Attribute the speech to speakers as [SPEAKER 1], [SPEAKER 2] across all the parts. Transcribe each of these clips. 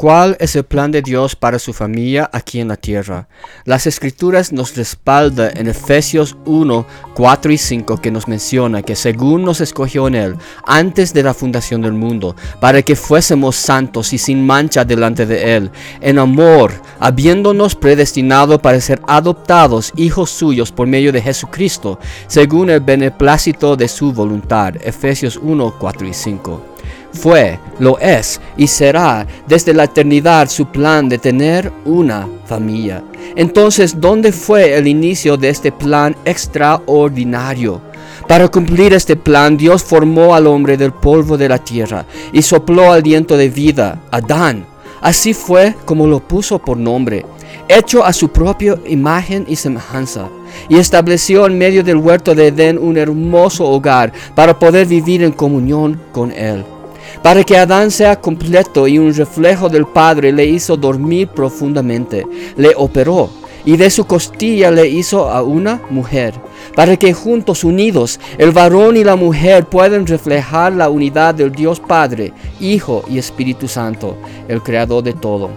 [SPEAKER 1] ¿Cuál es el plan de Dios para su familia aquí en la tierra? Las escrituras nos respaldan en Efesios 1, 4 y 5 que nos menciona que según nos escogió en Él antes de la fundación del mundo, para que fuésemos santos y sin mancha delante de Él, en amor, habiéndonos predestinado para ser adoptados hijos suyos por medio de Jesucristo, según el beneplácito de su voluntad. Efesios 1, 4 y 5 fue, lo es y será desde la eternidad su plan de tener una familia. Entonces, ¿dónde fue el inicio de este plan extraordinario? Para cumplir este plan, Dios formó al hombre del polvo de la tierra y sopló aliento de vida, Adán. Así fue como lo puso por nombre, hecho a su propia imagen y semejanza, y estableció en medio del huerto de Edén un hermoso hogar para poder vivir en comunión con él. Para que Adán sea completo y un reflejo del Padre, le hizo dormir profundamente, le operó y de su costilla le hizo a una mujer, para que juntos unidos el varón y la mujer puedan reflejar la unidad del Dios Padre, Hijo y Espíritu Santo, el Creador de todo.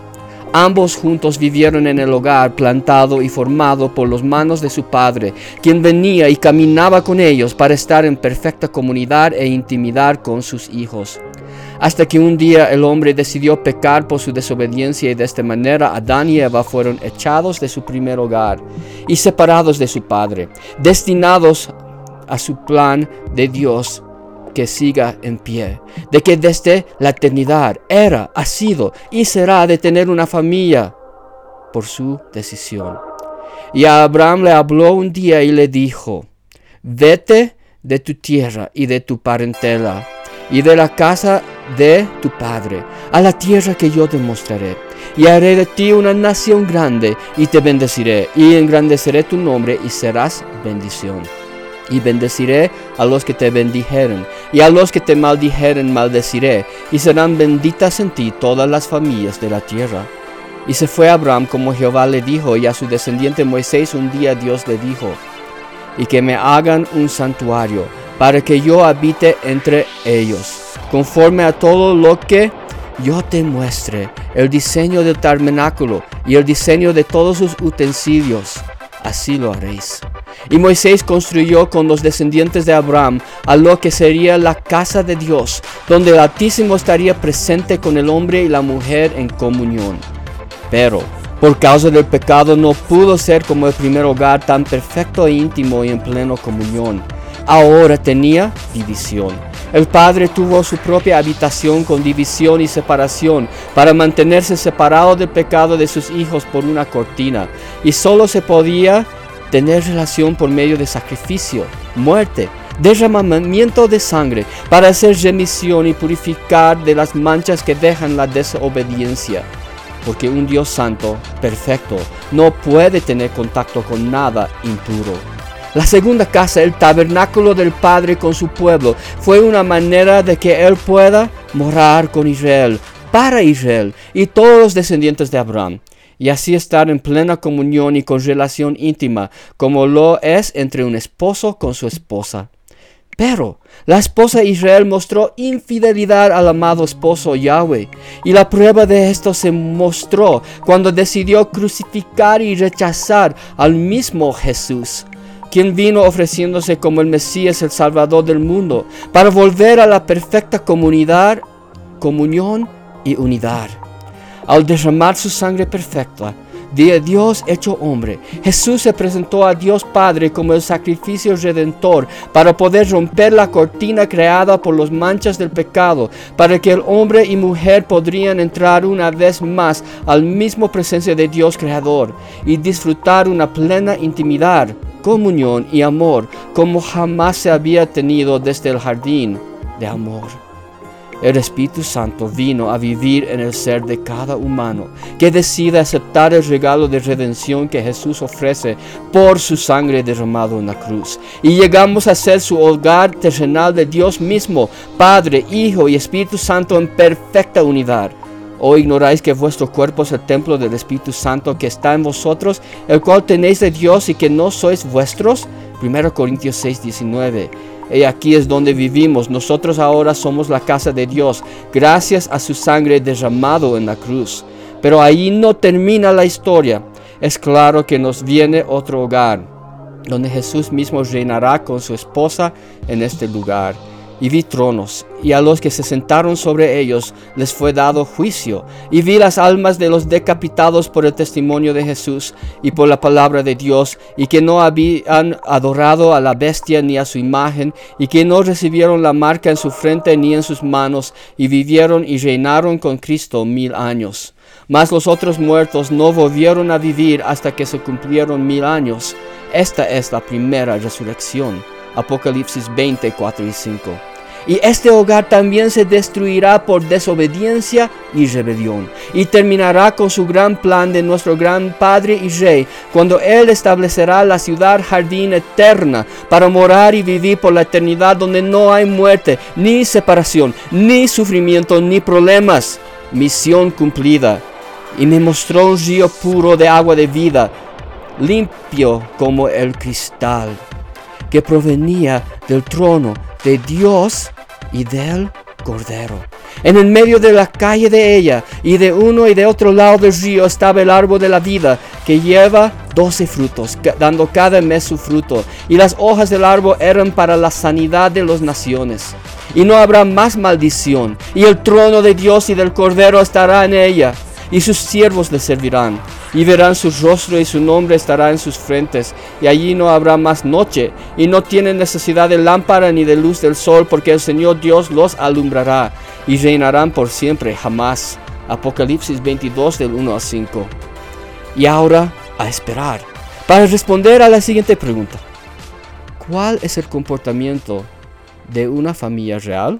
[SPEAKER 1] Ambos juntos vivieron en el hogar plantado y formado por las manos de su padre, quien venía y caminaba con ellos para estar en perfecta comunidad e intimidad con sus hijos hasta que un día el hombre decidió pecar por su desobediencia y de esta manera Adán y Eva fueron echados de su primer hogar y separados de su padre, destinados a su plan de Dios que siga en pie, de que desde la eternidad era, ha sido y será de tener una familia por su decisión. Y a Abraham le habló un día y le dijo, vete de tu tierra y de tu parentela y de la casa de tu Padre, a la tierra que yo te mostraré. Y haré de ti una nación grande, y te bendeciré, y engrandeceré tu nombre, y serás bendición. Y bendeciré a los que te bendijeren, y a los que te maldijeren maldeciré, y serán benditas en ti todas las familias de la tierra. Y se fue Abraham como Jehová le dijo, y a su descendiente Moisés un día Dios le dijo, y que me hagan un santuario, para que yo habite entre ellos conforme a todo lo que yo te muestre, el diseño del tabernáculo y el diseño de todos sus utensilios. Así lo haréis. Y Moisés construyó con los descendientes de Abraham a lo que sería la casa de Dios, donde el Altísimo estaría presente con el hombre y la mujer en comunión. Pero por causa del pecado no pudo ser como el primer hogar tan perfecto e íntimo y en pleno comunión. Ahora tenía división el padre tuvo su propia habitación con división y separación para mantenerse separado del pecado de sus hijos por una cortina. Y solo se podía tener relación por medio de sacrificio, muerte, derramamiento de sangre para hacer remisión y purificar de las manchas que dejan la desobediencia. Porque un Dios santo, perfecto, no puede tener contacto con nada impuro. La segunda casa, el tabernáculo del Padre con su pueblo, fue una manera de que Él pueda morar con Israel, para Israel y todos los descendientes de Abraham, y así estar en plena comunión y con relación íntima, como lo es entre un esposo con su esposa. Pero la esposa Israel mostró infidelidad al amado esposo Yahweh, y la prueba de esto se mostró cuando decidió crucificar y rechazar al mismo Jesús quien vino ofreciéndose como el Mesías, el Salvador del mundo, para volver a la perfecta comunidad, comunión y unidad. Al derramar su sangre perfecta, de Dios hecho hombre, Jesús se presentó a Dios Padre como el sacrificio redentor para poder romper la cortina creada por las manchas del pecado, para que el hombre y mujer podrían entrar una vez más al mismo presencia de Dios Creador y disfrutar una plena intimidad comunión y amor como jamás se había tenido desde el jardín de amor. El Espíritu Santo vino a vivir en el ser de cada humano que decide aceptar el regalo de redención que Jesús ofrece por su sangre derramado en la cruz. Y llegamos a ser su hogar terrenal de Dios mismo, Padre, Hijo y Espíritu Santo en perfecta unidad. ¿O ignoráis que vuestro cuerpo es el templo del Espíritu Santo que está en vosotros, el cual tenéis de Dios y que no sois vuestros? 1 Corintios 6, 19. y aquí es donde vivimos. Nosotros ahora somos la casa de Dios, gracias a su sangre derramado en la cruz. Pero ahí no termina la historia. Es claro que nos viene otro hogar, donde Jesús mismo reinará con su esposa en este lugar y vi tronos, y a los que se sentaron sobre ellos les fue dado juicio, y vi las almas de los decapitados por el testimonio de Jesús y por la palabra de Dios, y que no habían adorado a la bestia ni a su imagen, y que no recibieron la marca en su frente ni en sus manos, y vivieron y reinaron con Cristo mil años. Mas los otros muertos no volvieron a vivir hasta que se cumplieron mil años. Esta es la primera resurrección. Apocalipsis 20, 4 y 5 y este hogar también se destruirá por desobediencia y rebelión, y terminará con su gran plan de nuestro gran Padre y Rey, cuando Él establecerá la ciudad jardín eterna para morar y vivir por la eternidad donde no hay muerte, ni separación, ni sufrimiento, ni problemas. Misión cumplida. Y me mostró un río puro de agua de vida, limpio como el cristal, que provenía del trono de Dios y del Cordero. En el medio de la calle de ella y de uno y de otro lado del río estaba el árbol de la vida que lleva doce frutos, dando cada mes su fruto. Y las hojas del árbol eran para la sanidad de las naciones. Y no habrá más maldición. Y el trono de Dios y del Cordero estará en ella. Y sus siervos le servirán y verán su rostro y su nombre estará en sus frentes, y allí no habrá más noche, y no tienen necesidad de lámpara ni de luz del sol, porque el Señor Dios los alumbrará, y reinarán por siempre, jamás. Apocalipsis 22 del 1 al 5. Y ahora a esperar, para responder a la siguiente pregunta. ¿Cuál es el comportamiento de una familia real?